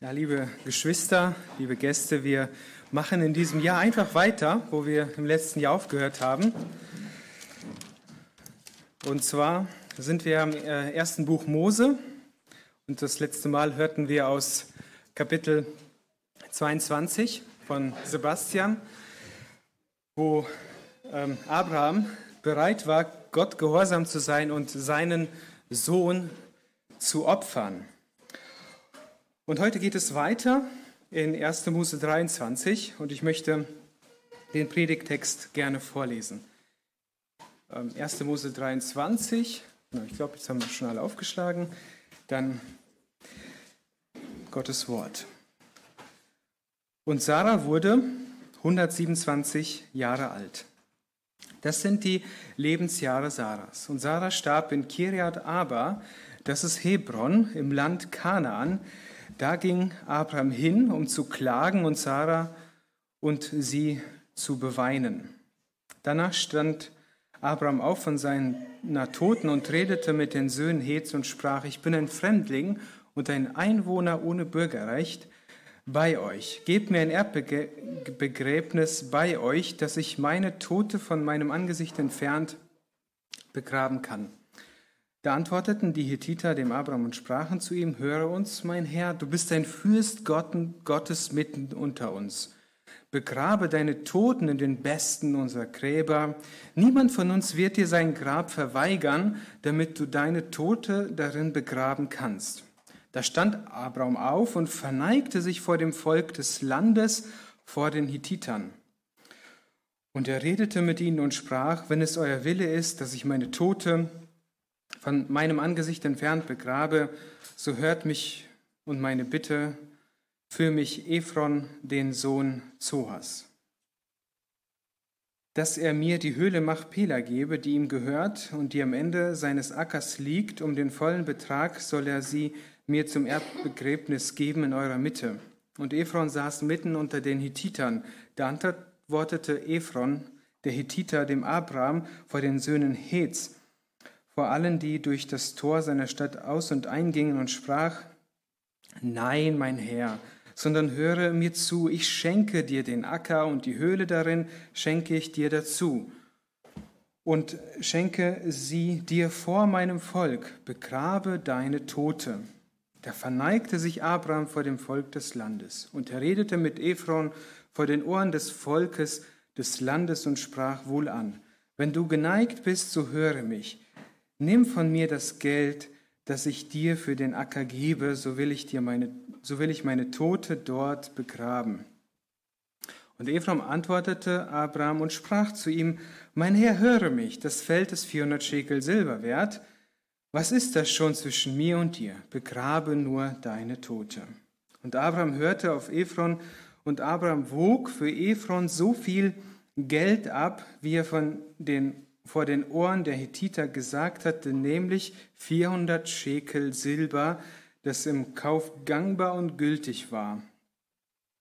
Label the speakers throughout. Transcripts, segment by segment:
Speaker 1: Ja, liebe Geschwister, liebe Gäste, wir machen in diesem Jahr einfach weiter, wo wir im letzten Jahr aufgehört haben. Und zwar sind wir im äh, ersten Buch Mose und das letzte Mal hörten wir aus Kapitel 22 von Sebastian, wo ähm, Abraham bereit war, Gott gehorsam zu sein und seinen Sohn zu opfern. Und heute geht es weiter in 1. Mose 23 und ich möchte den Predigtext gerne vorlesen. 1. Ähm, Mose 23, ich glaube, jetzt haben wir schon alle aufgeschlagen. Dann Gottes Wort. Und Sarah wurde 127 Jahre alt. Das sind die Lebensjahre Sarahs. Und Sarah starb in Kiriat Aba, das ist Hebron im Land Kanaan, da ging Abraham hin, um zu klagen und Sarah und sie zu beweinen. Danach stand Abraham auf von seiner Toten und redete mit den Söhnen Hetz und sprach, ich bin ein Fremdling und ein Einwohner ohne Bürgerrecht bei euch. Gebt mir ein Erbbegräbnis bei euch, dass ich meine Tote von meinem Angesicht entfernt begraben kann. Da antworteten die Hethiter dem Abraham und sprachen zu ihm, höre uns, mein Herr, du bist ein Fürst Gottes mitten unter uns. Begrabe deine Toten in den besten unserer Gräber. Niemand von uns wird dir sein Grab verweigern, damit du deine Tote darin begraben kannst. Da stand Abraham auf und verneigte sich vor dem Volk des Landes, vor den Hittitern. Und er redete mit ihnen und sprach, wenn es euer Wille ist, dass ich meine Tote von meinem Angesicht entfernt begrabe, so hört mich und meine Bitte für mich Ephron, den Sohn Zohas. Dass er mir die Höhle Machpela gebe, die ihm gehört und die am Ende seines Ackers liegt, um den vollen Betrag soll er sie mir zum Erbbegräbnis geben in eurer Mitte. Und Ephron saß mitten unter den Hittitern. Da antwortete Ephron, der Hittiter, dem Abraham vor den Söhnen Hetz, vor allen, die durch das Tor seiner Stadt aus und eingingen und sprach, Nein, mein Herr, sondern höre mir zu, ich schenke dir den Acker und die Höhle darin schenke ich dir dazu. Und schenke sie dir vor meinem Volk, begrabe deine Tote. Da verneigte sich Abraham vor dem Volk des Landes und er redete mit Ephron vor den Ohren des Volkes des Landes und sprach wohl an, wenn du geneigt bist, so höre mich, Nimm von mir das Geld, das ich dir für den Acker gebe, so will ich dir meine, so will ich meine Tote dort begraben. Und Ephraim antwortete Abraham und sprach zu ihm, Mein Herr, höre mich, das Feld ist 400 Schekel Silber wert. Was ist das schon zwischen mir und dir? Begrabe nur deine Tote. Und Abraham hörte auf Ephron, und Abraham wog für Ephron so viel Geld ab, wie er von den vor den Ohren der Hethiter gesagt hatte, nämlich 400 Schekel Silber, das im Kauf gangbar und gültig war.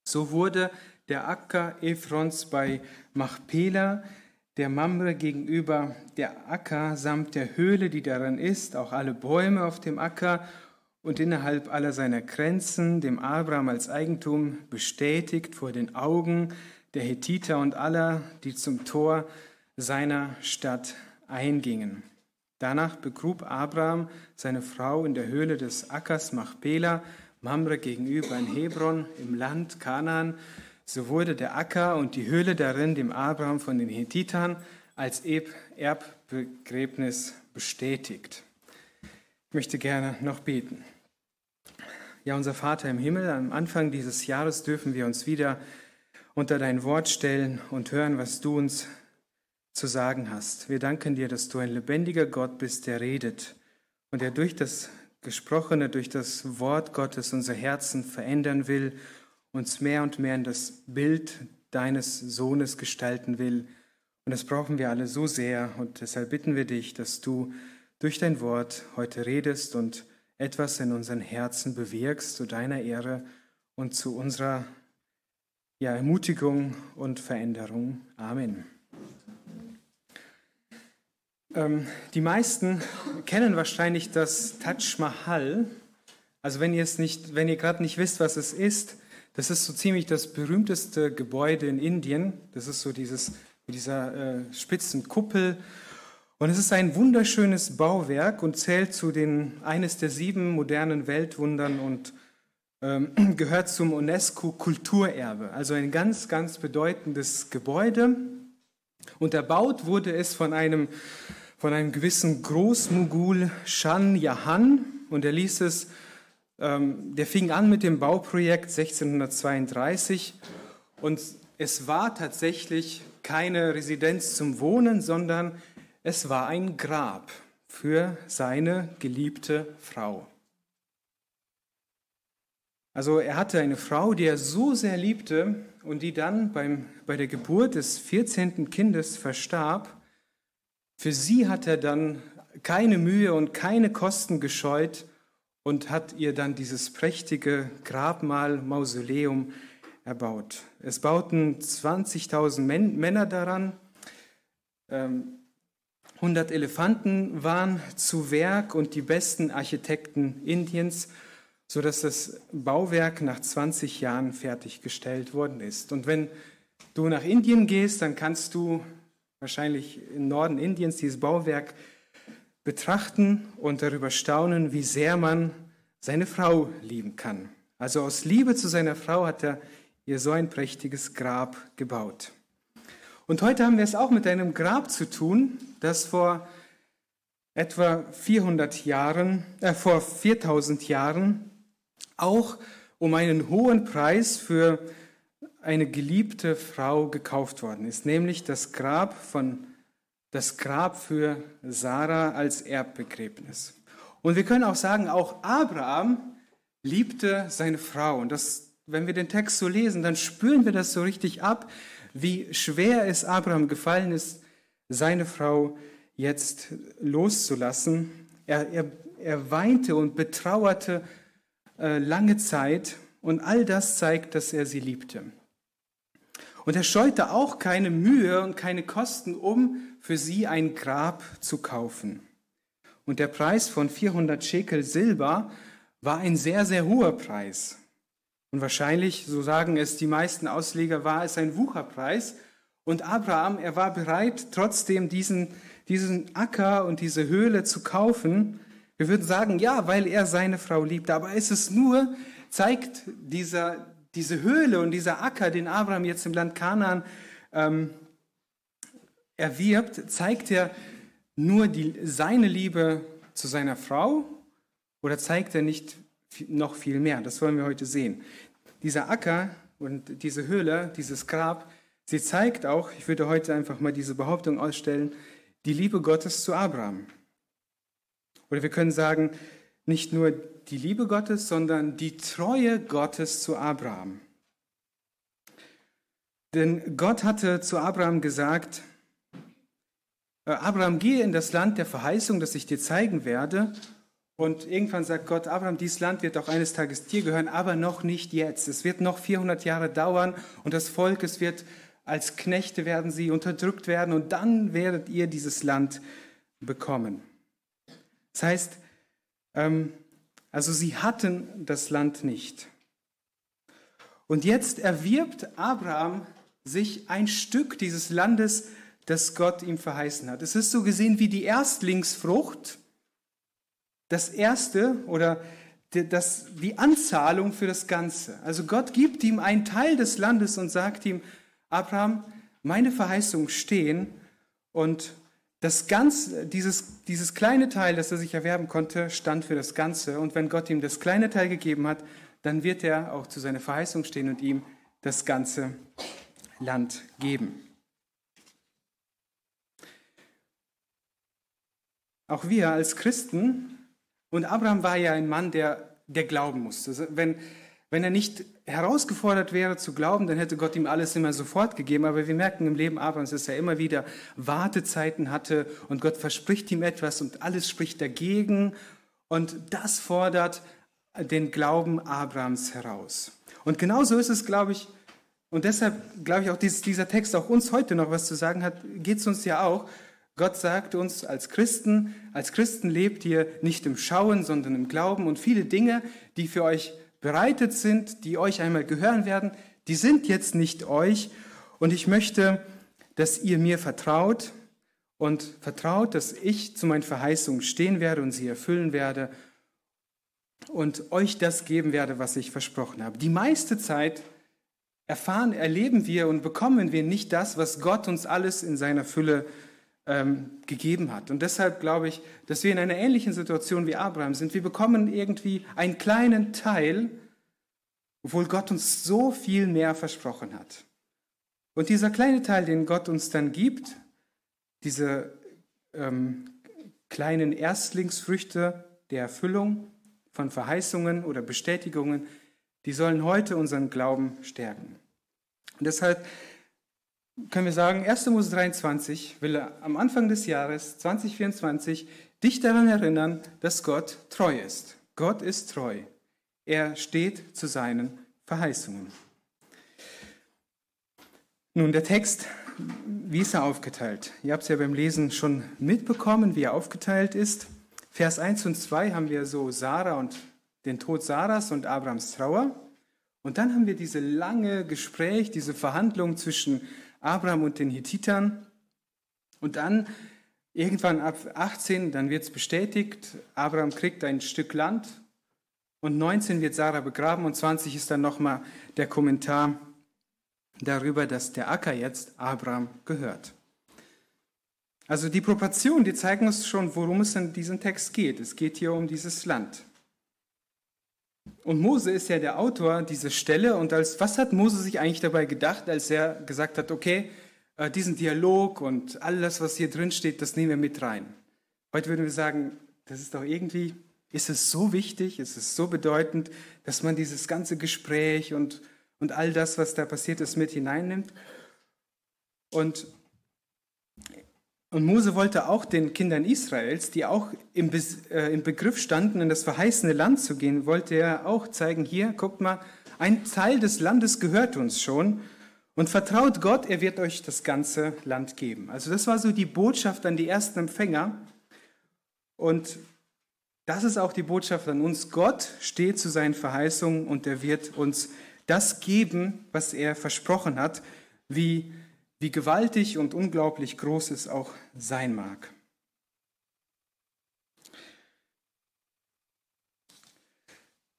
Speaker 1: So wurde der Acker Ephrons bei Machpela, der Mamre gegenüber, der Acker samt der Höhle, die darin ist, auch alle Bäume auf dem Acker und innerhalb aller seiner Grenzen, dem Abraham als Eigentum bestätigt vor den Augen der Hethiter und aller, die zum Tor seiner Stadt eingingen. Danach begrub Abraham seine Frau in der Höhle des Ackers Machpela, Mamre gegenüber in Hebron im Land Kanaan. So wurde der Acker und die Höhle darin dem Abraham von den Hethitern als Erbbegräbnis bestätigt. Ich möchte gerne noch beten. Ja, unser Vater im Himmel, am Anfang dieses Jahres dürfen wir uns wieder unter dein Wort stellen und hören, was du uns zu sagen hast. Wir danken dir, dass du ein lebendiger Gott bist, der redet und der durch das Gesprochene, durch das Wort Gottes unser Herzen verändern will, uns mehr und mehr in das Bild deines Sohnes gestalten will. Und das brauchen wir alle so sehr. Und deshalb bitten wir dich, dass du durch dein Wort heute redest und etwas in unseren Herzen bewirkst zu deiner Ehre und zu unserer ja, Ermutigung und Veränderung. Amen. Ähm, die meisten kennen wahrscheinlich das Taj Mahal, Also wenn ihr es nicht, wenn ihr gerade nicht wisst, was es ist, das ist so ziemlich das berühmteste Gebäude in Indien. Das ist so dieses mit dieser äh, spitzen Kuppel. Und es ist ein wunderschönes Bauwerk und zählt zu den eines der sieben modernen Weltwundern und ähm, gehört zum UNESCO Kulturerbe. Also ein ganz, ganz bedeutendes Gebäude. Und erbaut wurde es von einem von einem gewissen Großmogul Shan Yahan und er ließ es, ähm, der fing an mit dem Bauprojekt 1632 und es war tatsächlich keine Residenz zum Wohnen, sondern es war ein Grab für seine geliebte Frau. Also er hatte eine Frau, die er so sehr liebte und die dann beim, bei der Geburt des 14. Kindes verstarb. Für sie hat er dann keine Mühe und keine Kosten gescheut und hat ihr dann dieses prächtige Grabmal, Mausoleum erbaut. Es bauten 20.000 Männer daran, 100 ähm, Elefanten waren zu Werk und die besten Architekten Indiens, sodass das Bauwerk nach 20 Jahren fertiggestellt worden ist. Und wenn du nach Indien gehst, dann kannst du wahrscheinlich im Norden Indiens dieses Bauwerk betrachten und darüber staunen, wie sehr man seine Frau lieben kann. Also aus Liebe zu seiner Frau hat er ihr so ein prächtiges Grab gebaut. Und heute haben wir es auch mit einem Grab zu tun, das vor etwa 400 Jahren, äh, vor 4000 Jahren auch um einen hohen Preis für eine geliebte Frau gekauft worden ist, nämlich das Grab von das Grab für Sarah als Erbbegräbnis. Und wir können auch sagen, auch Abraham liebte seine Frau. Und das wenn wir den Text so lesen, dann spüren wir das so richtig ab, wie schwer es Abraham gefallen ist, seine Frau jetzt loszulassen. Er, er, er weinte und betrauerte äh, lange Zeit und all das zeigt, dass er sie liebte. Und er scheute auch keine Mühe und keine Kosten, um für sie ein Grab zu kaufen. Und der Preis von 400 Schekel Silber war ein sehr, sehr hoher Preis. Und wahrscheinlich, so sagen es die meisten Ausleger, war es ein Wucherpreis. Und Abraham, er war bereit, trotzdem diesen, diesen Acker und diese Höhle zu kaufen. Wir würden sagen, ja, weil er seine Frau liebt. Aber ist es nur, zeigt dieser, diese Höhle und dieser Acker, den Abraham jetzt im Land Kanaan ähm, erwirbt, zeigt er nur die, seine Liebe zu seiner Frau oder zeigt er nicht noch viel mehr. Das wollen wir heute sehen. Dieser Acker und diese Höhle, dieses Grab, sie zeigt auch, ich würde heute einfach mal diese Behauptung ausstellen, die Liebe Gottes zu Abraham. Oder wir können sagen, nicht nur die Liebe Gottes, sondern die Treue Gottes zu Abraham. Denn Gott hatte zu Abraham gesagt, äh, Abraham, gehe in das Land der Verheißung, das ich dir zeigen werde, und irgendwann sagt Gott, Abraham, dieses Land wird auch eines Tages dir gehören, aber noch nicht jetzt. Es wird noch 400 Jahre dauern und das Volk, es wird als Knechte werden sie unterdrückt werden und dann werdet ihr dieses Land bekommen. Das heißt, ähm, also sie hatten das Land nicht. Und jetzt erwirbt Abraham sich ein Stück dieses Landes, das Gott ihm verheißen hat. Es ist so gesehen wie die Erstlingsfrucht das Erste oder das, die Anzahlung für das Ganze. Also Gott gibt ihm einen Teil des Landes und sagt ihm, Abraham, meine Verheißungen stehen und das Ganze, dieses, dieses kleine Teil, das er sich erwerben konnte, stand für das Ganze. Und wenn Gott ihm das kleine Teil gegeben hat, dann wird er auch zu seiner Verheißung stehen und ihm das ganze Land geben. Auch wir als Christen und Abraham war ja ein Mann, der, der glauben musste. Also wenn, wenn er nicht herausgefordert wäre zu glauben, dann hätte Gott ihm alles immer sofort gegeben. Aber wir merken im Leben Abrahams, dass er immer wieder Wartezeiten hatte und Gott verspricht ihm etwas und alles spricht dagegen. Und das fordert den Glauben Abrahams heraus. Und genauso ist es, glaube ich, und deshalb glaube ich auch, dass dieser Text auch uns heute noch was zu sagen hat, geht es uns ja auch. Gott sagt uns als Christen, als Christen lebt ihr nicht im Schauen, sondern im Glauben und viele Dinge, die für euch bereitet sind, die euch einmal gehören werden, die sind jetzt nicht euch und ich möchte, dass ihr mir vertraut und vertraut, dass ich zu meinen Verheißungen stehen werde und sie erfüllen werde und euch das geben werde, was ich versprochen habe. Die meiste Zeit erfahren, erleben wir und bekommen wir nicht das, was Gott uns alles in seiner Fülle ähm, gegeben hat. Und deshalb glaube ich, dass wir in einer ähnlichen Situation wie Abraham sind. Wir bekommen irgendwie einen kleinen Teil, obwohl Gott uns so viel mehr versprochen hat. Und dieser kleine Teil, den Gott uns dann gibt, diese ähm, kleinen Erstlingsfrüchte der Erfüllung von Verheißungen oder Bestätigungen, die sollen heute unseren Glauben stärken. Und deshalb können wir sagen, 1. Mose 23 will am Anfang des Jahres 2024 dich daran erinnern, dass Gott treu ist. Gott ist treu. Er steht zu seinen Verheißungen. Nun, der Text, wie ist er aufgeteilt? Ihr habt es ja beim Lesen schon mitbekommen, wie er aufgeteilt ist. Vers 1 und 2 haben wir so Sarah und den Tod Sarahs und Abrams Trauer. Und dann haben wir diese lange Gespräch, diese Verhandlung zwischen Abraham und den Hittitern. Und dann irgendwann ab 18, dann wird es bestätigt, Abraham kriegt ein Stück Land und 19 wird Sarah begraben und 20 ist dann nochmal der Kommentar darüber, dass der Acker jetzt Abraham gehört. Also die Proportionen, die zeigen uns schon, worum es in diesem Text geht. Es geht hier um dieses Land. Und Mose ist ja der Autor dieser Stelle. Und als, was hat Mose sich eigentlich dabei gedacht, als er gesagt hat, okay, äh, diesen Dialog und alles, was hier drin steht, das nehmen wir mit rein. Heute würden wir sagen, das ist doch irgendwie, ist es so wichtig, ist es so bedeutend, dass man dieses ganze Gespräch und, und all das, was da passiert ist, mit hineinnimmt. Und und Mose wollte auch den Kindern Israels, die auch im, Be äh, im Begriff standen, in das verheißene Land zu gehen, wollte er auch zeigen, hier, guckt mal, ein Teil des Landes gehört uns schon und vertraut Gott, er wird euch das ganze Land geben. Also das war so die Botschaft an die ersten Empfänger. Und das ist auch die Botschaft an uns. Gott steht zu seinen Verheißungen und er wird uns das geben, was er versprochen hat, wie wie gewaltig und unglaublich groß es auch sein mag.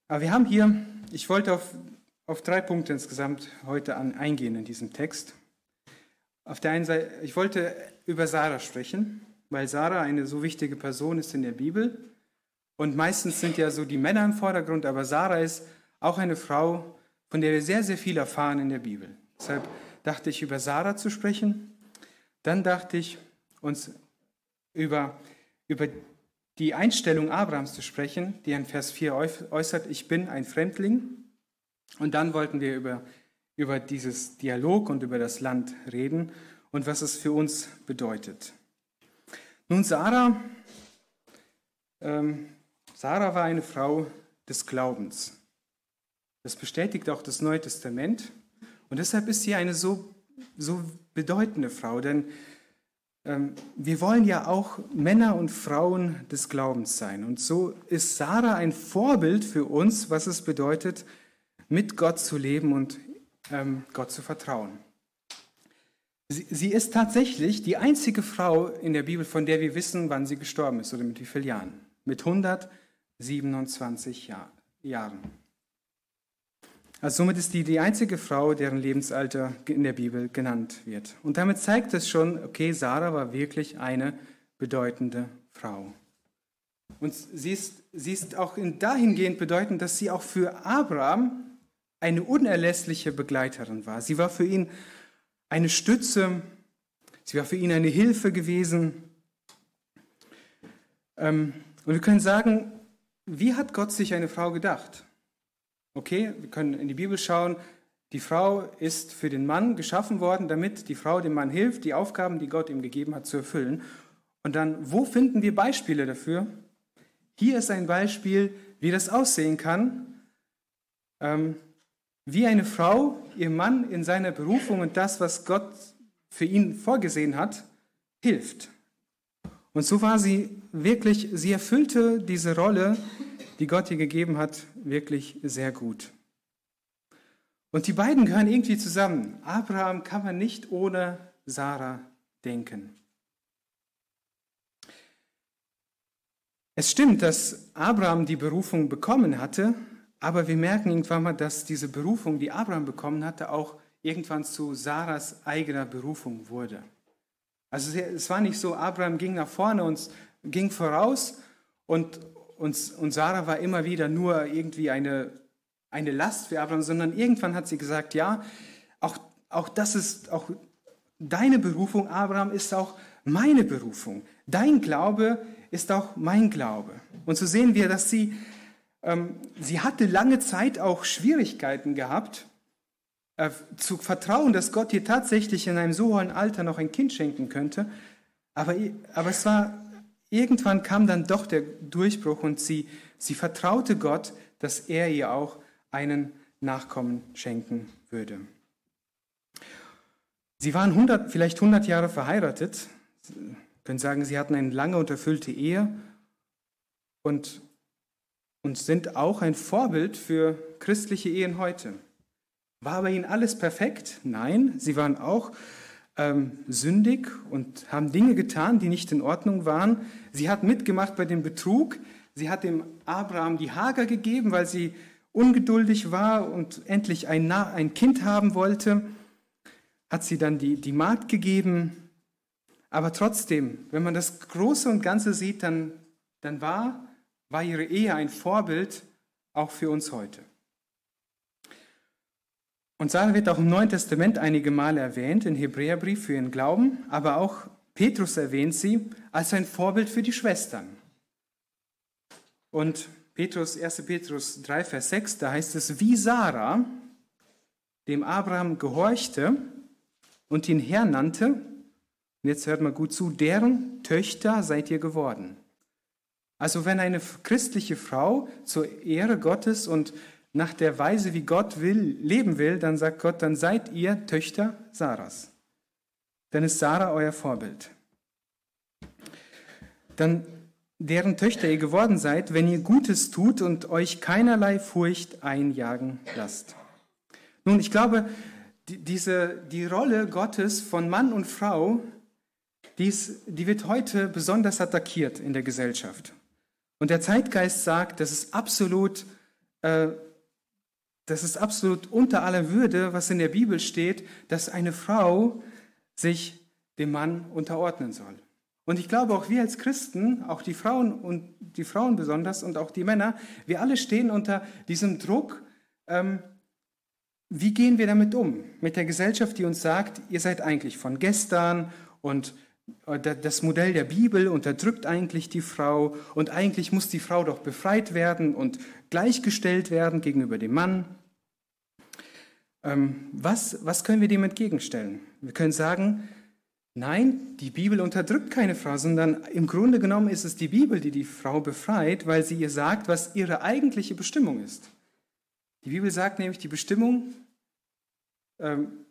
Speaker 1: Aber wir haben hier, ich wollte auf, auf drei Punkte insgesamt heute an, eingehen in diesem Text. Auf der einen Seite, ich wollte über Sarah sprechen, weil Sarah eine so wichtige Person ist in der Bibel. Und meistens sind ja so die Männer im Vordergrund, aber Sarah ist auch eine Frau, von der wir sehr, sehr viel erfahren in der Bibel. Deshalb dachte ich, über Sarah zu sprechen. Dann dachte ich, uns über, über die Einstellung Abrahams zu sprechen, die in Vers 4 äußert, ich bin ein Fremdling. Und dann wollten wir über, über dieses Dialog und über das Land reden und was es für uns bedeutet. Nun, Sarah, ähm, Sarah war eine Frau des Glaubens. Das bestätigt auch das Neue Testament. Und deshalb ist sie eine so, so bedeutende Frau, denn ähm, wir wollen ja auch Männer und Frauen des Glaubens sein. Und so ist Sarah ein Vorbild für uns, was es bedeutet, mit Gott zu leben und ähm, Gott zu vertrauen. Sie, sie ist tatsächlich die einzige Frau in der Bibel, von der wir wissen, wann sie gestorben ist oder mit wie vielen Jahren. Mit 127 Jahr, Jahren. Also somit ist die die einzige Frau, deren Lebensalter in der Bibel genannt wird. Und damit zeigt es schon, okay, Sarah war wirklich eine bedeutende Frau. Und sie ist, sie ist auch dahingehend bedeutend, dass sie auch für Abraham eine unerlässliche Begleiterin war. Sie war für ihn eine Stütze, sie war für ihn eine Hilfe gewesen. Ähm, und wir können sagen, wie hat Gott sich eine Frau gedacht? Okay, wir können in die Bibel schauen. Die Frau ist für den Mann geschaffen worden, damit die Frau dem Mann hilft, die Aufgaben, die Gott ihm gegeben hat, zu erfüllen. Und dann, wo finden wir Beispiele dafür? Hier ist ein Beispiel, wie das aussehen kann, ähm, wie eine Frau ihrem Mann in seiner Berufung und das, was Gott für ihn vorgesehen hat, hilft. Und so war sie wirklich, sie erfüllte diese Rolle, die Gott ihr gegeben hat, wirklich sehr gut. Und die beiden gehören irgendwie zusammen. Abraham kann man nicht ohne Sarah denken. Es stimmt, dass Abraham die Berufung bekommen hatte, aber wir merken irgendwann mal, dass diese Berufung, die Abraham bekommen hatte, auch irgendwann zu Sarahs eigener Berufung wurde. Also es war nicht so, Abraham ging nach vorne und ging voraus und, und, und Sarah war immer wieder nur irgendwie eine, eine Last für Abraham, sondern irgendwann hat sie gesagt, ja, auch, auch das ist, auch deine Berufung, Abraham, ist auch meine Berufung. Dein Glaube ist auch mein Glaube. Und so sehen wir, dass sie, ähm, sie hatte lange Zeit auch Schwierigkeiten gehabt, äh, zu vertrauen, dass Gott ihr tatsächlich in einem so hohen Alter noch ein Kind schenken könnte. Aber, aber es war, irgendwann kam dann doch der Durchbruch und sie, sie vertraute Gott, dass er ihr auch einen Nachkommen schenken würde. Sie waren 100, vielleicht 100 Jahre verheiratet. Sie können sagen, sie hatten eine lange und erfüllte Ehe und, und sind auch ein Vorbild für christliche Ehen heute. War bei ihnen alles perfekt? Nein, sie waren auch ähm, sündig und haben Dinge getan, die nicht in Ordnung waren. Sie hat mitgemacht bei dem Betrug. Sie hat dem Abraham die Hager gegeben, weil sie ungeduldig war und endlich ein, ein Kind haben wollte. Hat sie dann die, die Magd gegeben. Aber trotzdem, wenn man das Große und Ganze sieht, dann, dann war, war ihre Ehe ein Vorbild auch für uns heute. Und Sarah wird auch im Neuen Testament einige Male erwähnt, im Hebräerbrief für ihren Glauben, aber auch Petrus erwähnt sie als ein Vorbild für die Schwestern. Und Petrus, 1. Petrus 3, Vers 6, da heißt es, wie Sarah dem Abraham gehorchte und ihn Herr nannte, und jetzt hört mal gut zu, deren Töchter seid ihr geworden. Also wenn eine christliche Frau zur Ehre Gottes und nach der Weise, wie Gott will, leben will, dann sagt Gott, dann seid ihr Töchter Sarahs. Dann ist Sarah euer Vorbild. Dann deren Töchter ihr geworden seid, wenn ihr Gutes tut und euch keinerlei Furcht einjagen lasst. Nun, ich glaube, die, diese, die Rolle Gottes von Mann und Frau, die, ist, die wird heute besonders attackiert in der Gesellschaft. Und der Zeitgeist sagt, das ist absolut äh, das ist absolut unter aller Würde, was in der Bibel steht, dass eine Frau sich dem Mann unterordnen soll. Und ich glaube, auch wir als Christen, auch die Frauen und die Frauen besonders und auch die Männer, wir alle stehen unter diesem Druck. Ähm, wie gehen wir damit um? Mit der Gesellschaft, die uns sagt, ihr seid eigentlich von gestern und das Modell der Bibel unterdrückt eigentlich die Frau und eigentlich muss die Frau doch befreit werden und gleichgestellt werden gegenüber dem Mann. Ähm, was, was können wir dem entgegenstellen? Wir können sagen, nein, die Bibel unterdrückt keine Frau, sondern im Grunde genommen ist es die Bibel, die die Frau befreit, weil sie ihr sagt, was ihre eigentliche Bestimmung ist. Die Bibel sagt nämlich, die Bestimmung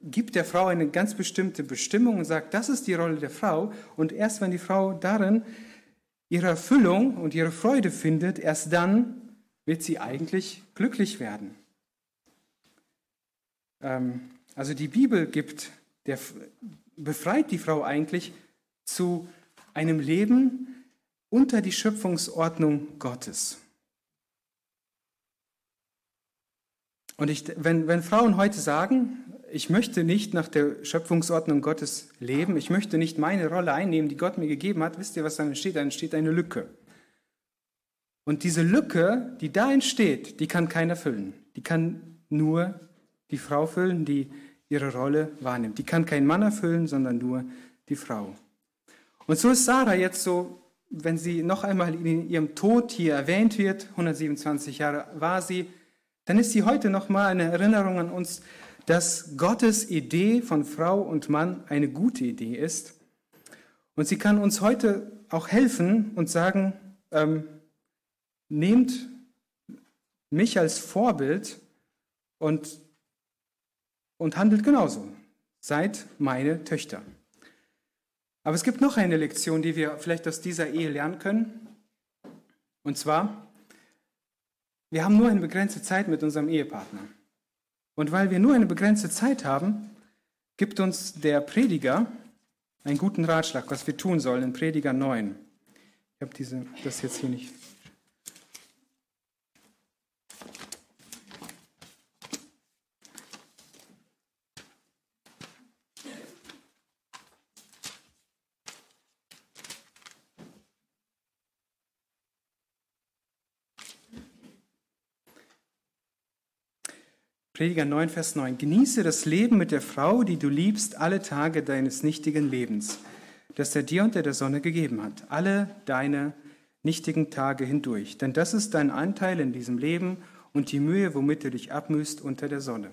Speaker 1: gibt der Frau eine ganz bestimmte Bestimmung und sagt, das ist die Rolle der Frau. Und erst wenn die Frau darin ihre Erfüllung und ihre Freude findet, erst dann wird sie eigentlich glücklich werden. Ähm, also die Bibel gibt, der, befreit die Frau eigentlich zu einem Leben unter die Schöpfungsordnung Gottes. Und ich, wenn, wenn Frauen heute sagen, ich möchte nicht nach der Schöpfungsordnung Gottes leben, ich möchte nicht meine Rolle einnehmen, die Gott mir gegeben hat, wisst ihr, was dann entsteht? Dann entsteht eine Lücke. Und diese Lücke, die da entsteht, die kann keiner füllen. Die kann nur die Frau füllen, die ihre Rolle wahrnimmt. Die kann kein Mann erfüllen, sondern nur die Frau. Und so ist Sarah jetzt so, wenn sie noch einmal in ihrem Tod hier erwähnt wird, 127 Jahre war sie, dann ist sie heute noch mal eine Erinnerung an uns, dass Gottes Idee von Frau und Mann eine gute Idee ist. Und sie kann uns heute auch helfen und sagen, ähm, nehmt mich als Vorbild und, und handelt genauso. Seid meine Töchter. Aber es gibt noch eine Lektion, die wir vielleicht aus dieser Ehe lernen können. Und zwar, wir haben nur eine begrenzte Zeit mit unserem Ehepartner. Und weil wir nur eine begrenzte Zeit haben, gibt uns der Prediger einen guten Ratschlag, was wir tun sollen in Prediger 9. Ich habe diese, das jetzt hier nicht Prediger 9, Vers 9. Genieße das Leben mit der Frau, die du liebst, alle Tage deines nichtigen Lebens, das er dir unter der Sonne gegeben hat, alle deine nichtigen Tage hindurch. Denn das ist dein Anteil in diesem Leben und die Mühe, womit du dich abmühst unter der Sonne.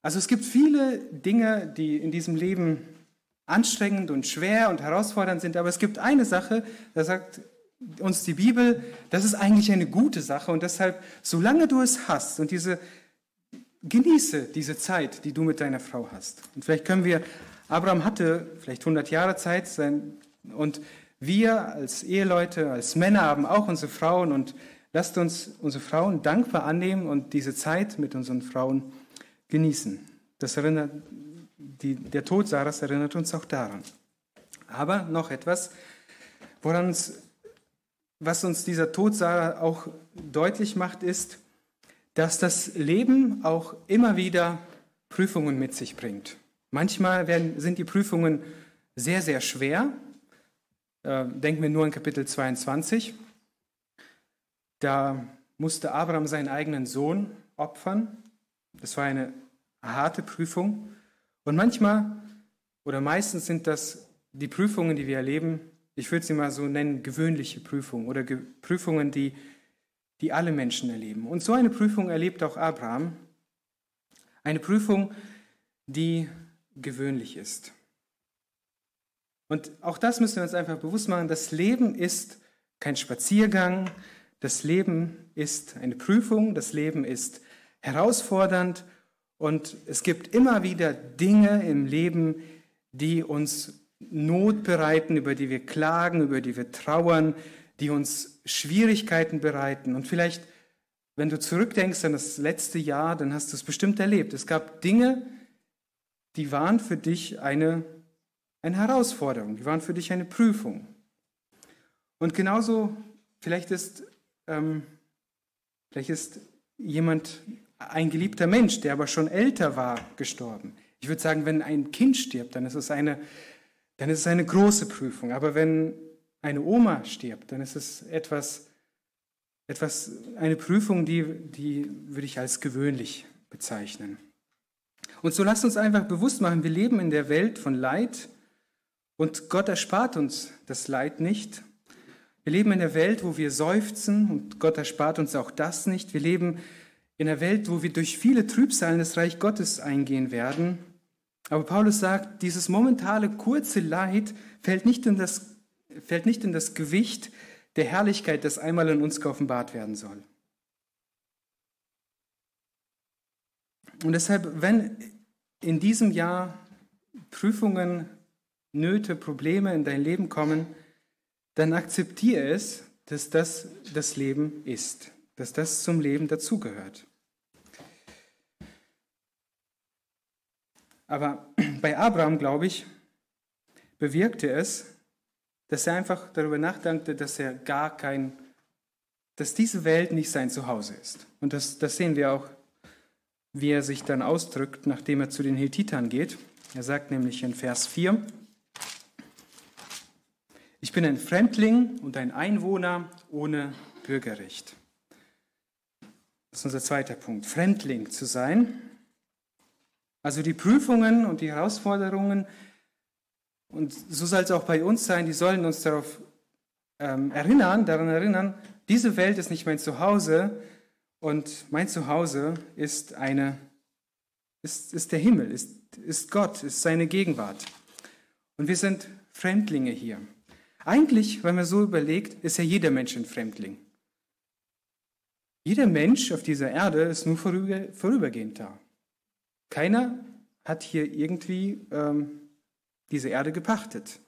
Speaker 1: Also es gibt viele Dinge, die in diesem Leben anstrengend und schwer und herausfordernd sind, aber es gibt eine Sache, da sagt uns die Bibel, das ist eigentlich eine gute Sache und deshalb, solange du es hast und diese genieße diese Zeit, die du mit deiner Frau hast. Und vielleicht können wir, Abraham hatte vielleicht 100 Jahre Zeit sein, und wir als Eheleute, als Männer haben auch unsere Frauen und lasst uns unsere Frauen dankbar annehmen und diese Zeit mit unseren Frauen genießen. Das erinnert, die, der Tod Sarahs erinnert uns auch daran. Aber noch etwas, woran uns, was uns dieser Tod Sarah auch deutlich macht, ist, dass das Leben auch immer wieder Prüfungen mit sich bringt. Manchmal werden, sind die Prüfungen sehr, sehr schwer. Äh, denken wir nur an Kapitel 22. Da musste Abraham seinen eigenen Sohn opfern. Das war eine harte Prüfung. Und manchmal oder meistens sind das die Prüfungen, die wir erleben, ich würde sie mal so nennen, gewöhnliche Prüfungen oder Prüfungen, die die alle Menschen erleben. Und so eine Prüfung erlebt auch Abraham. Eine Prüfung, die gewöhnlich ist. Und auch das müssen wir uns einfach bewusst machen. Das Leben ist kein Spaziergang. Das Leben ist eine Prüfung. Das Leben ist herausfordernd. Und es gibt immer wieder Dinge im Leben, die uns Not bereiten, über die wir klagen, über die wir trauern, die uns Schwierigkeiten bereiten. Und vielleicht, wenn du zurückdenkst an das letzte Jahr, dann hast du es bestimmt erlebt. Es gab Dinge, die waren für dich eine, eine Herausforderung, die waren für dich eine Prüfung. Und genauso, vielleicht ist, ähm, vielleicht ist jemand, ein geliebter Mensch, der aber schon älter war, gestorben. Ich würde sagen, wenn ein Kind stirbt, dann ist es eine, dann ist es eine große Prüfung. Aber wenn eine Oma stirbt, dann ist es etwas, etwas eine Prüfung, die, die würde ich als gewöhnlich bezeichnen. Und so lasst uns einfach bewusst machen, wir leben in der Welt von Leid und Gott erspart uns das Leid nicht. Wir leben in der Welt, wo wir seufzen und Gott erspart uns auch das nicht. Wir leben in einer Welt, wo wir durch viele Trübsalen das Reich Gottes eingehen werden. Aber Paulus sagt, dieses momentane kurze Leid fällt nicht in das fällt nicht in das Gewicht der Herrlichkeit, das einmal in uns geoffenbart werden soll. Und deshalb, wenn in diesem Jahr Prüfungen, Nöte, Probleme in dein Leben kommen, dann akzeptiere es, dass das das Leben ist, dass das zum Leben dazugehört. Aber bei Abraham, glaube ich, bewirkte es, dass er einfach darüber nachdachte, dass er gar kein, dass diese Welt nicht sein Zuhause ist. Und das, das sehen wir auch, wie er sich dann ausdrückt, nachdem er zu den Hethitern geht. Er sagt nämlich in Vers 4, ich bin ein Fremdling und ein Einwohner ohne Bürgerrecht. Das ist unser zweiter Punkt, Fremdling zu sein. Also die Prüfungen und die Herausforderungen, und so soll es auch bei uns sein, die sollen uns darauf ähm, erinnern, daran erinnern, diese Welt ist nicht mein Zuhause und mein Zuhause ist eine, ist, ist der Himmel, ist, ist Gott, ist seine Gegenwart. Und wir sind Fremdlinge hier. Eigentlich, wenn man so überlegt, ist ja jeder Mensch ein Fremdling. Jeder Mensch auf dieser Erde ist nur vorüber, vorübergehend da. Keiner hat hier irgendwie ähm, diese Erde gepachtet.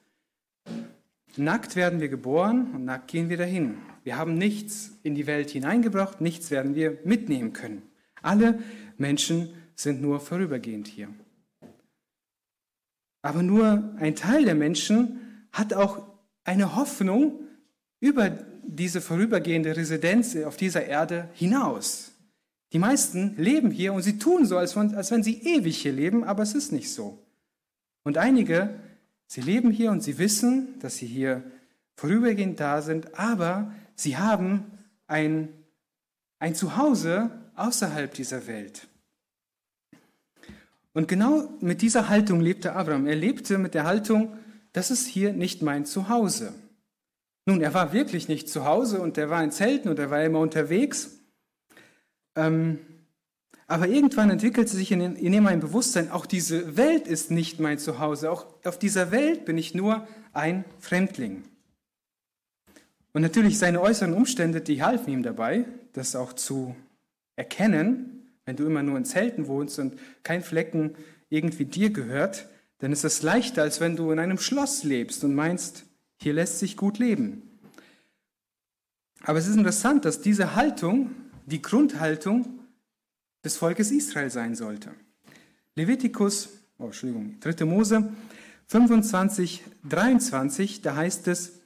Speaker 1: Nackt werden wir geboren und nackt gehen wir dahin. Wir haben nichts in die Welt hineingebracht, nichts werden wir mitnehmen können. Alle Menschen sind nur vorübergehend hier. Aber nur ein Teil der Menschen hat auch eine Hoffnung über diese vorübergehende Residenz auf dieser Erde hinaus. Die meisten leben hier und sie tun so, als wenn, als wenn sie ewig hier leben, aber es ist nicht so. Und einige, sie leben hier und sie wissen, dass sie hier vorübergehend da sind, aber sie haben ein, ein Zuhause außerhalb dieser Welt. Und genau mit dieser Haltung lebte Abraham. Er lebte mit der Haltung, das ist hier nicht mein Zuhause. Nun, er war wirklich nicht zu Hause und er war in Zelten und er war immer unterwegs. Ähm, aber irgendwann entwickelte sich in, in ihm ein Bewusstsein, auch diese Welt ist nicht mein Zuhause. Auch auf dieser Welt bin ich nur ein Fremdling. Und natürlich seine äußeren Umstände, die halfen ihm dabei, das auch zu erkennen. Wenn du immer nur in Zelten wohnst und kein Flecken irgendwie dir gehört, dann ist es leichter, als wenn du in einem Schloss lebst und meinst, hier lässt sich gut leben. Aber es ist interessant, dass diese Haltung die Grundhaltung des Volkes Israel sein sollte. Levitikus, oh, Entschuldigung, 3. Mose 25, 23, da heißt es,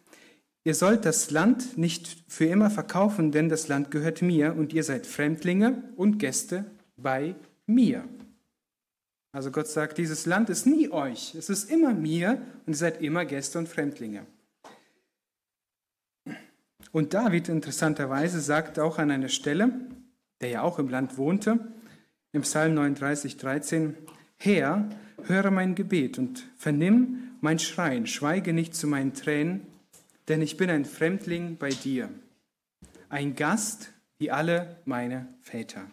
Speaker 1: ihr sollt das Land nicht für immer verkaufen, denn das Land gehört mir und ihr seid Fremdlinge und Gäste bei mir. Also Gott sagt, dieses Land ist nie euch, es ist immer mir und ihr seid immer Gäste und Fremdlinge. Und David interessanterweise sagt auch an einer Stelle, der ja auch im Land wohnte, im Psalm 39, 13, Herr, höre mein Gebet und vernimm mein Schreien, schweige nicht zu meinen Tränen, denn ich bin ein Fremdling bei dir, ein Gast wie alle meine Väter.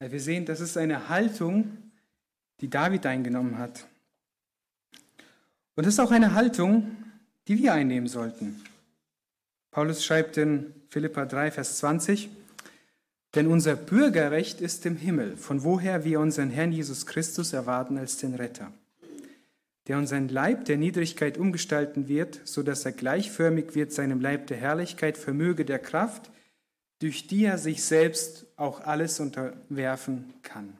Speaker 1: Wir sehen, das ist eine Haltung, die David eingenommen hat. Und das ist auch eine Haltung, die wir einnehmen sollten. Paulus schreibt in Philippa 3, Vers 20, denn unser Bürgerrecht ist im Himmel, von woher wir unseren Herrn Jesus Christus erwarten als den Retter, der unseren Leib der Niedrigkeit umgestalten wird, so dass er gleichförmig wird seinem Leib der Herrlichkeit, vermöge der Kraft, durch die er sich selbst auch alles unterwerfen kann.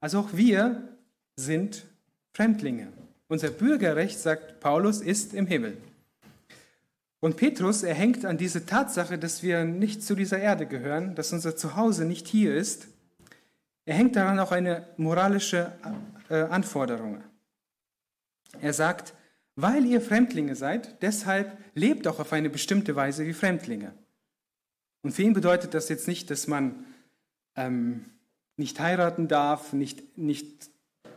Speaker 1: Also auch wir sind Fremdlinge. Unser Bürgerrecht, sagt Paulus, ist im Himmel. Und Petrus, er hängt an diese Tatsache, dass wir nicht zu dieser Erde gehören, dass unser Zuhause nicht hier ist. Er hängt daran auch eine moralische äh, Anforderung. Er sagt, weil ihr Fremdlinge seid, deshalb lebt auch auf eine bestimmte Weise wie Fremdlinge. Und für ihn bedeutet das jetzt nicht, dass man ähm, nicht heiraten darf, nicht, nicht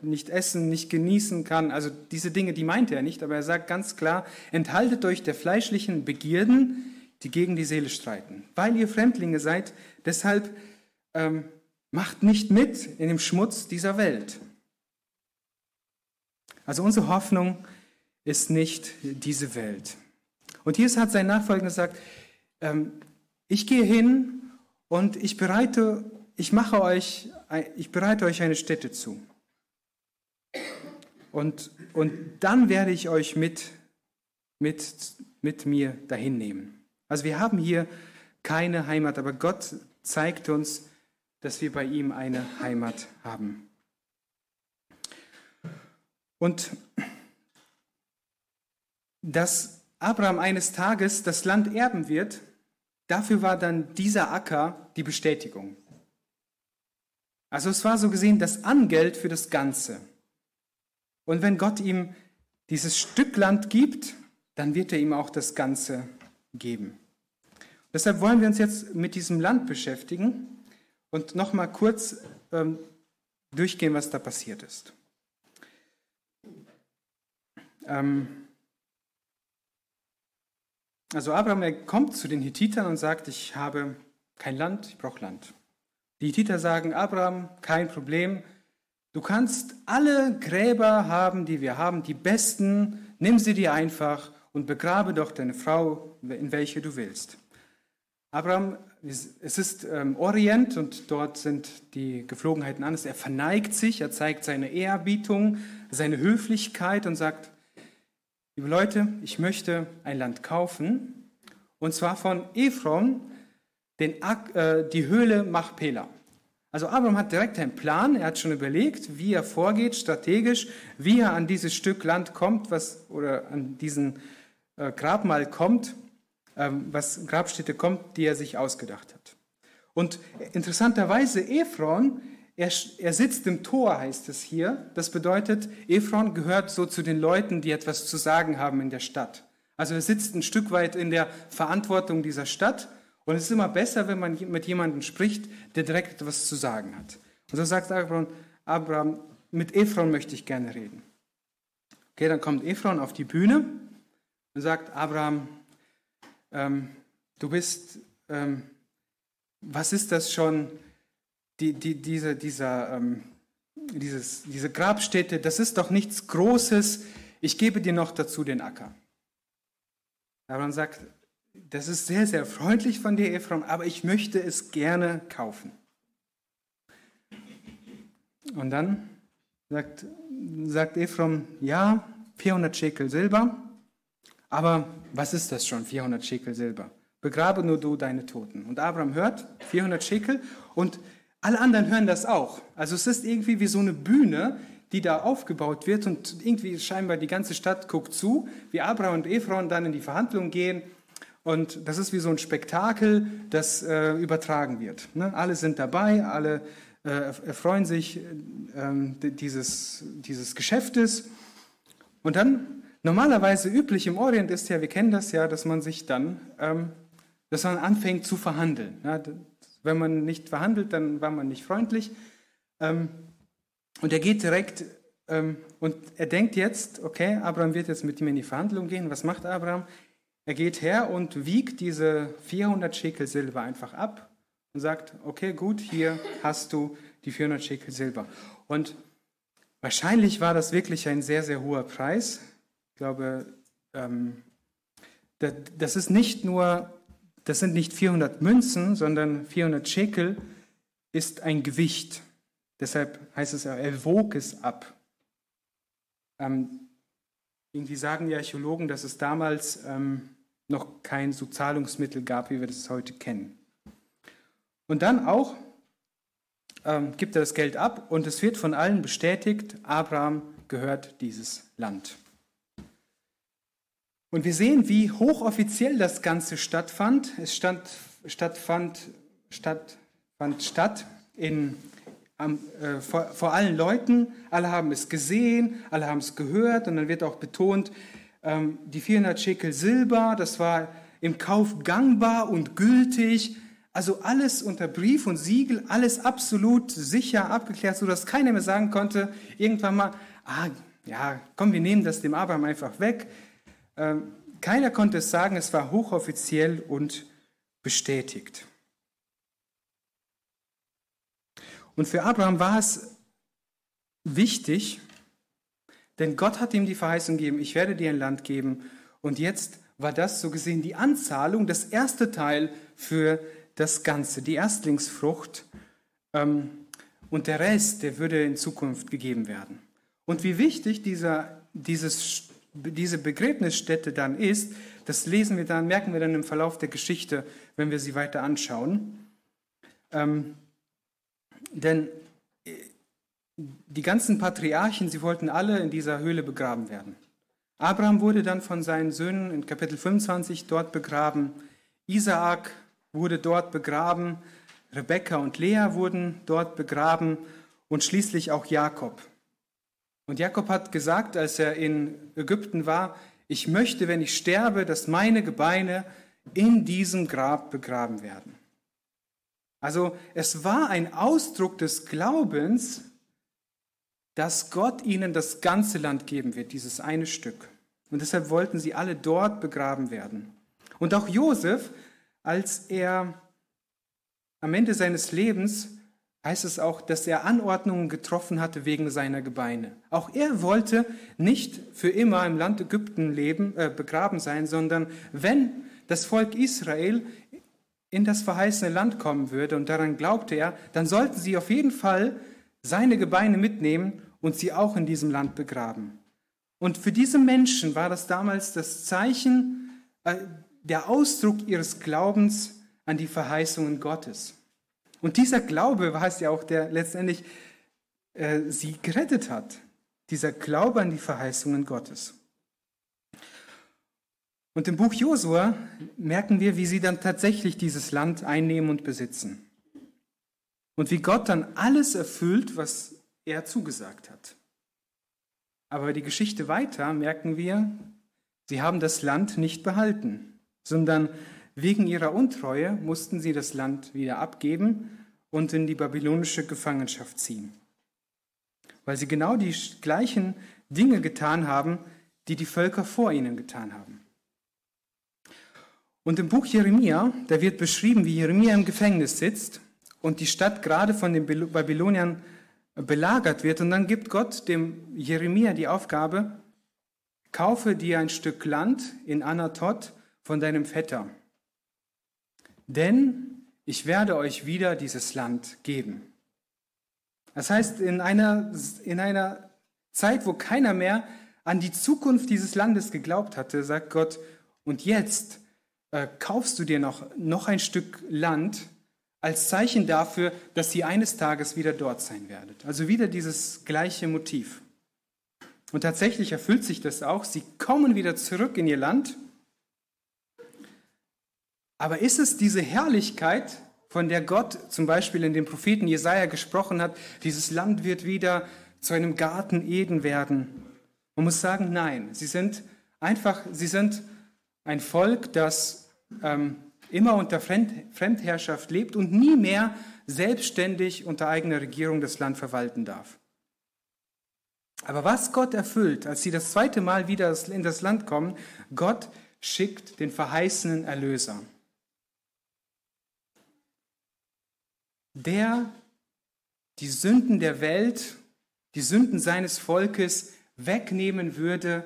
Speaker 1: nicht essen, nicht genießen kann. Also diese Dinge, die meint er nicht, aber er sagt ganz klar, enthaltet euch der fleischlichen Begierden, die gegen die Seele streiten. Weil ihr Fremdlinge seid, deshalb ähm, macht nicht mit in dem Schmutz dieser Welt. Also unsere Hoffnung ist nicht diese Welt. Und hier hat sein Nachfolger gesagt, ähm, ich gehe hin und ich bereite, ich mache euch, ich bereite euch eine Stätte zu. Und, und dann werde ich euch mit, mit, mit mir dahin nehmen. Also wir haben hier keine Heimat, aber Gott zeigt uns, dass wir bei ihm eine Heimat haben. Und dass Abraham eines Tages das Land erben wird, dafür war dann dieser Acker die Bestätigung. Also es war so gesehen das Angeld für das Ganze. Und wenn Gott ihm dieses Stück Land gibt, dann wird er ihm auch das Ganze geben. Deshalb wollen wir uns jetzt mit diesem Land beschäftigen und nochmal kurz ähm, durchgehen, was da passiert ist. Ähm, also Abraham, er kommt zu den Hittitern und sagt, ich habe kein Land, ich brauche Land. Die Hittiter sagen, Abraham, kein Problem, Du kannst alle Gräber haben, die wir haben, die besten, nimm sie dir einfach und begrabe doch deine Frau, in welche du willst. Abraham es ist ähm, Orient und dort sind die Geflogenheiten anders. Er verneigt sich, er zeigt seine Ehrerbietung, seine Höflichkeit und sagt, liebe Leute, ich möchte ein Land kaufen und zwar von Ephron, den, äh, die Höhle Machpela. Also Abraham hat direkt einen Plan, er hat schon überlegt, wie er vorgeht, strategisch, wie er an dieses Stück Land kommt, was, oder an diesen äh, Grabmal kommt, ähm, was Grabstätte kommt, die er sich ausgedacht hat. Und interessanterweise, Ephron, er, er sitzt im Tor, heißt es hier. Das bedeutet, Ephron gehört so zu den Leuten, die etwas zu sagen haben in der Stadt. Also er sitzt ein Stück weit in der Verantwortung dieser Stadt und es ist immer besser, wenn man mit jemandem spricht, der direkt etwas zu sagen hat. Und so sagt Abraham, Abraham mit Ephron möchte ich gerne reden. Okay, dann kommt Ephron auf die Bühne und sagt, Abraham, ähm, du bist, ähm, was ist das schon, die, die, diese, dieser, ähm, dieses, diese Grabstätte, das ist doch nichts Großes, ich gebe dir noch dazu den Acker. Abraham sagt, das ist sehr, sehr freundlich von dir, Ephraim, aber ich möchte es gerne kaufen. Und dann sagt, sagt Ephraim, ja, 400 Schekel Silber, aber was ist das schon, 400 Schekel Silber? Begrabe nur du deine Toten. Und Abraham hört 400 Schekel und alle anderen hören das auch. Also es ist irgendwie wie so eine Bühne, die da aufgebaut wird und irgendwie scheinbar die ganze Stadt guckt zu, wie Abraham und Ephron dann in die Verhandlungen gehen und das ist wie so ein Spektakel, das äh, übertragen wird. Ne? Alle sind dabei, alle äh, erfreuen sich äh, dieses, dieses Geschäftes. Und dann, normalerweise üblich im Orient ist ja, wir kennen das ja, dass man sich dann, ähm, dass man anfängt zu verhandeln. Ja? Wenn man nicht verhandelt, dann war man nicht freundlich. Ähm, und er geht direkt ähm, und er denkt jetzt, okay, Abraham wird jetzt mit ihm in die Verhandlung gehen. Was macht Abraham? Er geht her und wiegt diese 400 Schekel Silber einfach ab und sagt, okay, gut, hier hast du die 400 Schekel Silber. Und wahrscheinlich war das wirklich ein sehr, sehr hoher Preis. Ich glaube, ähm, das ist nicht nur, das sind nicht 400 Münzen, sondern 400 Schekel ist ein Gewicht. Deshalb heißt es ja, er wog es ab. Ähm, irgendwie sagen die Archäologen, dass es damals ähm, noch kein so Zahlungsmittel gab, wie wir das heute kennen. Und dann auch ähm, gibt er das Geld ab und es wird von allen bestätigt, Abraham gehört dieses Land. Und wir sehen, wie hochoffiziell das Ganze stattfand. Es stand, stattfand, statt, fand statt in äh, vor, vor allen Leuten, alle haben es gesehen, alle haben es gehört und dann wird auch betont, ähm, die 400 Schekel Silber, das war im Kauf gangbar und gültig, also alles unter Brief und Siegel, alles absolut sicher abgeklärt, sodass keiner mehr sagen konnte, irgendwann mal, ah, ja, komm, wir nehmen das dem Abraham einfach weg. Ähm, keiner konnte es sagen, es war hochoffiziell und bestätigt. Und für Abraham war es wichtig, denn Gott hat ihm die Verheißung gegeben, ich werde dir ein Land geben. Und jetzt war das so gesehen die Anzahlung, das erste Teil für das Ganze, die Erstlingsfrucht. Ähm, und der Rest, der würde in Zukunft gegeben werden. Und wie wichtig dieser, dieses, diese Begräbnisstätte dann ist, das lesen wir dann, merken wir dann im Verlauf der Geschichte, wenn wir sie weiter anschauen. Ähm, denn die ganzen Patriarchen, sie wollten alle in dieser Höhle begraben werden. Abraham wurde dann von seinen Söhnen in Kapitel 25 dort begraben. Isaak wurde dort begraben. Rebekka und Lea wurden dort begraben und schließlich auch Jakob. Und Jakob hat gesagt, als er in Ägypten war, ich möchte, wenn ich sterbe, dass meine Gebeine in diesem Grab begraben werden. Also es war ein Ausdruck des Glaubens, dass Gott ihnen das ganze Land geben wird, dieses eine Stück. Und deshalb wollten sie alle dort begraben werden. Und auch Josef, als er am Ende seines Lebens, heißt es auch, dass er Anordnungen getroffen hatte wegen seiner Gebeine. Auch er wollte nicht für immer im Land Ägypten leben, äh, begraben sein, sondern wenn das Volk Israel in das verheißene Land kommen würde, und daran glaubte er, dann sollten sie auf jeden Fall seine Gebeine mitnehmen und sie auch in diesem Land begraben. Und für diese Menschen war das damals das Zeichen, äh, der Ausdruck ihres Glaubens an die Verheißungen Gottes. Und dieser Glaube es ja auch, der letztendlich äh, sie gerettet hat. Dieser Glaube an die Verheißungen Gottes. Und im Buch Josua merken wir, wie sie dann tatsächlich dieses Land einnehmen und besitzen. Und wie Gott dann alles erfüllt, was er zugesagt hat. Aber die Geschichte weiter merken wir, sie haben das Land nicht behalten, sondern wegen ihrer Untreue mussten sie das Land wieder abgeben und in die babylonische Gefangenschaft ziehen. Weil sie genau die gleichen Dinge getan haben, die die Völker vor ihnen getan haben. Und im Buch Jeremia, da wird beschrieben, wie Jeremia im Gefängnis sitzt und die Stadt gerade von den Babyloniern belagert wird. Und dann gibt Gott dem Jeremia die Aufgabe, kaufe dir ein Stück Land in Anatot von deinem Vetter. Denn ich werde euch wieder dieses Land geben. Das heißt, in einer, in einer Zeit, wo keiner mehr an die Zukunft dieses Landes geglaubt hatte, sagt Gott, und jetzt äh, kaufst du dir noch, noch ein Stück Land als Zeichen dafür, dass ihr eines Tages wieder dort sein werdet. Also wieder dieses gleiche Motiv. Und tatsächlich erfüllt sich das auch. Sie kommen wieder zurück in ihr Land. Aber ist es diese Herrlichkeit, von der Gott zum Beispiel in dem Propheten Jesaja gesprochen hat, dieses Land wird wieder zu einem Garten Eden werden? Man muss sagen, nein. Sie sind einfach, sie sind ein Volk, das ähm, immer unter Fremdherrschaft lebt und nie mehr selbstständig unter eigener Regierung das Land verwalten darf. Aber was Gott erfüllt, als sie das zweite Mal wieder in das Land kommen, Gott schickt den verheißenen Erlöser. Der die Sünden der Welt, die Sünden seines Volkes wegnehmen würde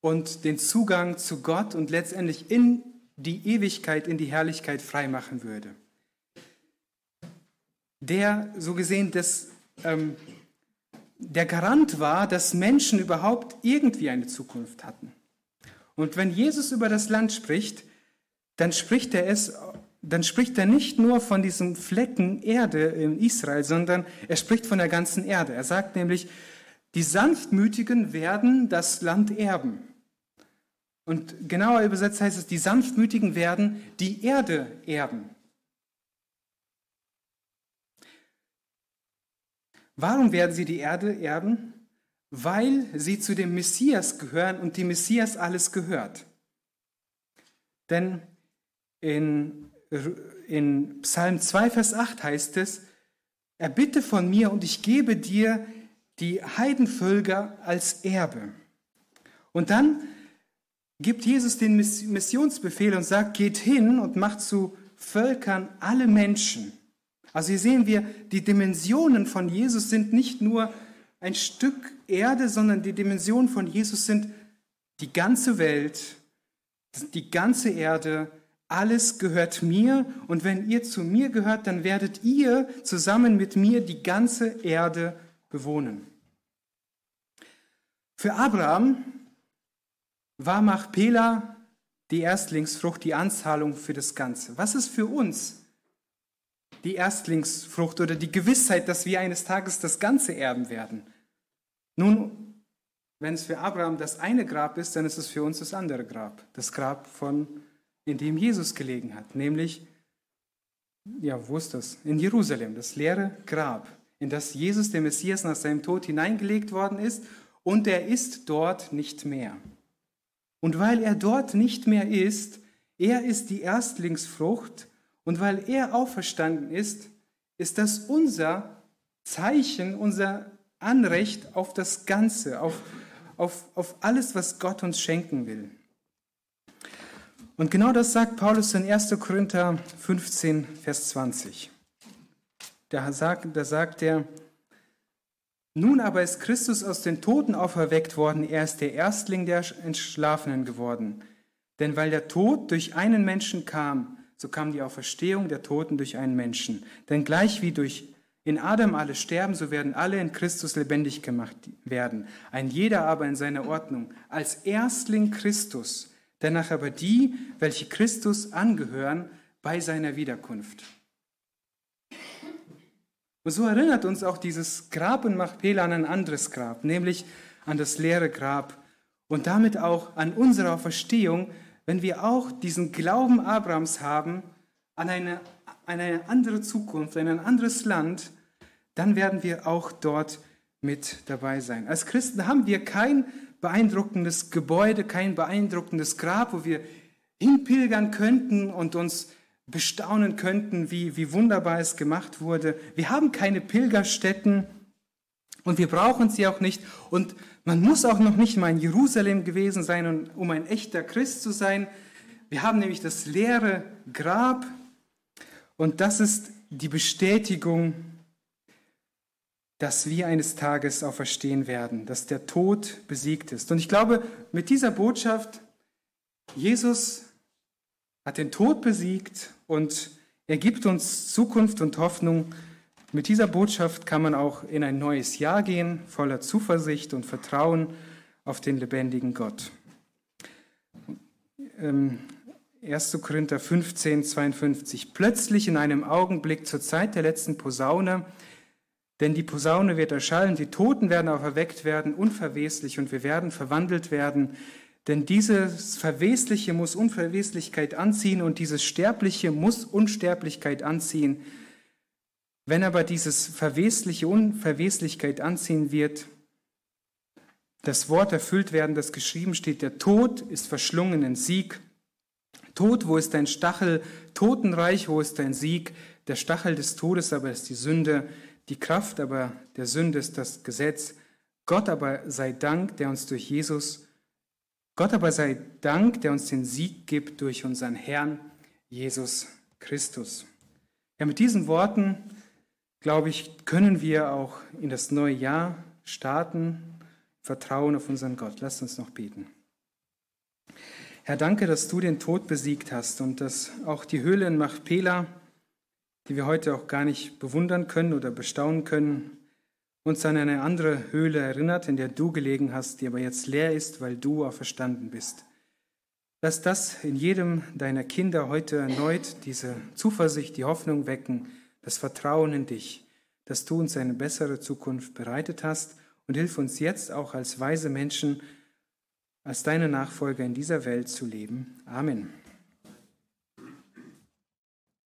Speaker 1: und den Zugang zu Gott und letztendlich in die Ewigkeit in die Herrlichkeit freimachen würde. Der so gesehen das, ähm, der Garant war, dass Menschen überhaupt irgendwie eine Zukunft hatten. Und wenn Jesus über das Land spricht, dann spricht er es, dann spricht er nicht nur von diesem Flecken Erde in Israel, sondern er spricht von der ganzen Erde. Er sagt nämlich, die Sanftmütigen werden das Land erben. Und genauer übersetzt heißt es, die Sanftmütigen werden die Erde erben. Warum werden sie die Erde erben? Weil sie zu dem Messias gehören und dem Messias alles gehört. Denn in, in Psalm 2, Vers 8 heißt es, erbitte von mir und ich gebe dir die Heidenvölker als Erbe. Und dann gibt Jesus den Missionsbefehl und sagt, geht hin und macht zu Völkern alle Menschen. Also hier sehen wir, die Dimensionen von Jesus sind nicht nur ein Stück Erde, sondern die Dimensionen von Jesus sind die ganze Welt, die ganze Erde, alles gehört mir und wenn ihr zu mir gehört, dann werdet ihr zusammen mit mir die ganze Erde bewohnen. Für Abraham war Machpela die Erstlingsfrucht, die Anzahlung für das Ganze? Was ist für uns die Erstlingsfrucht oder die Gewissheit, dass wir eines Tages das Ganze erben werden? Nun, wenn es für Abraham das eine Grab ist, dann ist es für uns das andere Grab. Das Grab, von, in dem Jesus gelegen hat, nämlich, ja, wo ist das? In Jerusalem, das leere Grab, in das Jesus, der Messias, nach seinem Tod hineingelegt worden ist und er ist dort nicht mehr. Und weil er dort nicht mehr ist, er ist die Erstlingsfrucht und weil er auferstanden ist, ist das unser Zeichen, unser Anrecht auf das Ganze, auf, auf, auf alles, was Gott uns schenken will. Und genau das sagt Paulus in 1. Korinther 15, Vers 20. Da sagt, da sagt er, nun aber ist Christus aus den Toten auferweckt worden, er ist der Erstling der Entschlafenen geworden. Denn weil der Tod durch einen Menschen kam, so kam die Auferstehung der Toten durch einen Menschen. Denn gleich wie durch in Adam alle sterben, so werden alle in Christus lebendig gemacht werden. Ein jeder aber in seiner Ordnung. Als Erstling Christus, danach aber die, welche Christus angehören, bei seiner Wiederkunft. Und so erinnert uns auch dieses Grab in Machpela an ein anderes Grab, nämlich an das leere Grab und damit auch an unsere Verstehung, wenn wir auch diesen Glauben Abrahams haben an eine, eine andere Zukunft, an ein anderes Land, dann werden wir auch dort mit dabei sein. Als Christen haben wir kein beeindruckendes Gebäude, kein beeindruckendes Grab, wo wir hinpilgern könnten und uns bestaunen könnten, wie, wie wunderbar es gemacht wurde. Wir haben keine Pilgerstätten und wir brauchen sie auch nicht. Und man muss auch noch nicht mal in Jerusalem gewesen sein, um ein echter Christ zu sein. Wir haben nämlich das leere Grab und das ist die Bestätigung, dass wir eines Tages auferstehen werden, dass der Tod besiegt ist. Und ich glaube, mit dieser Botschaft, Jesus hat den Tod besiegt und er gibt uns Zukunft und Hoffnung. Mit dieser Botschaft kann man auch in ein neues Jahr gehen, voller Zuversicht und Vertrauen auf den lebendigen Gott. 1. Ähm, Korinther 15, 52. Plötzlich in einem Augenblick zur Zeit der letzten Posaune, denn die Posaune wird erschallen, die Toten werden auch erweckt werden, unverweslich, und wir werden verwandelt werden denn dieses Verwesliche muss Unverweslichkeit anziehen und dieses Sterbliche muss Unsterblichkeit anziehen. Wenn aber dieses Verwesliche Unverweslichkeit anziehen wird, das Wort erfüllt werden, das geschrieben steht, der Tod ist verschlungen in Sieg. Tod, wo ist dein Stachel? Totenreich, wo ist dein Sieg? Der Stachel des Todes aber ist die Sünde, die Kraft aber der Sünde ist das Gesetz. Gott aber sei Dank, der uns durch Jesus Gott aber sei Dank, der uns den Sieg gibt durch unseren Herrn Jesus Christus. Ja, mit diesen Worten, glaube ich, können wir auch in das neue Jahr starten, vertrauen auf unseren Gott. Lasst uns noch beten. Herr, danke, dass du den Tod besiegt hast und dass auch die Höhle in Machpela, die wir heute auch gar nicht bewundern können oder bestaunen können, uns an eine andere Höhle erinnert, in der du gelegen hast, die aber jetzt leer ist, weil du auferstanden bist. Lass das in jedem deiner Kinder heute erneut diese Zuversicht, die Hoffnung wecken, das Vertrauen in dich, dass du uns eine bessere Zukunft bereitet hast und hilf uns jetzt auch als weise Menschen, als deine Nachfolger in dieser Welt zu leben. Amen.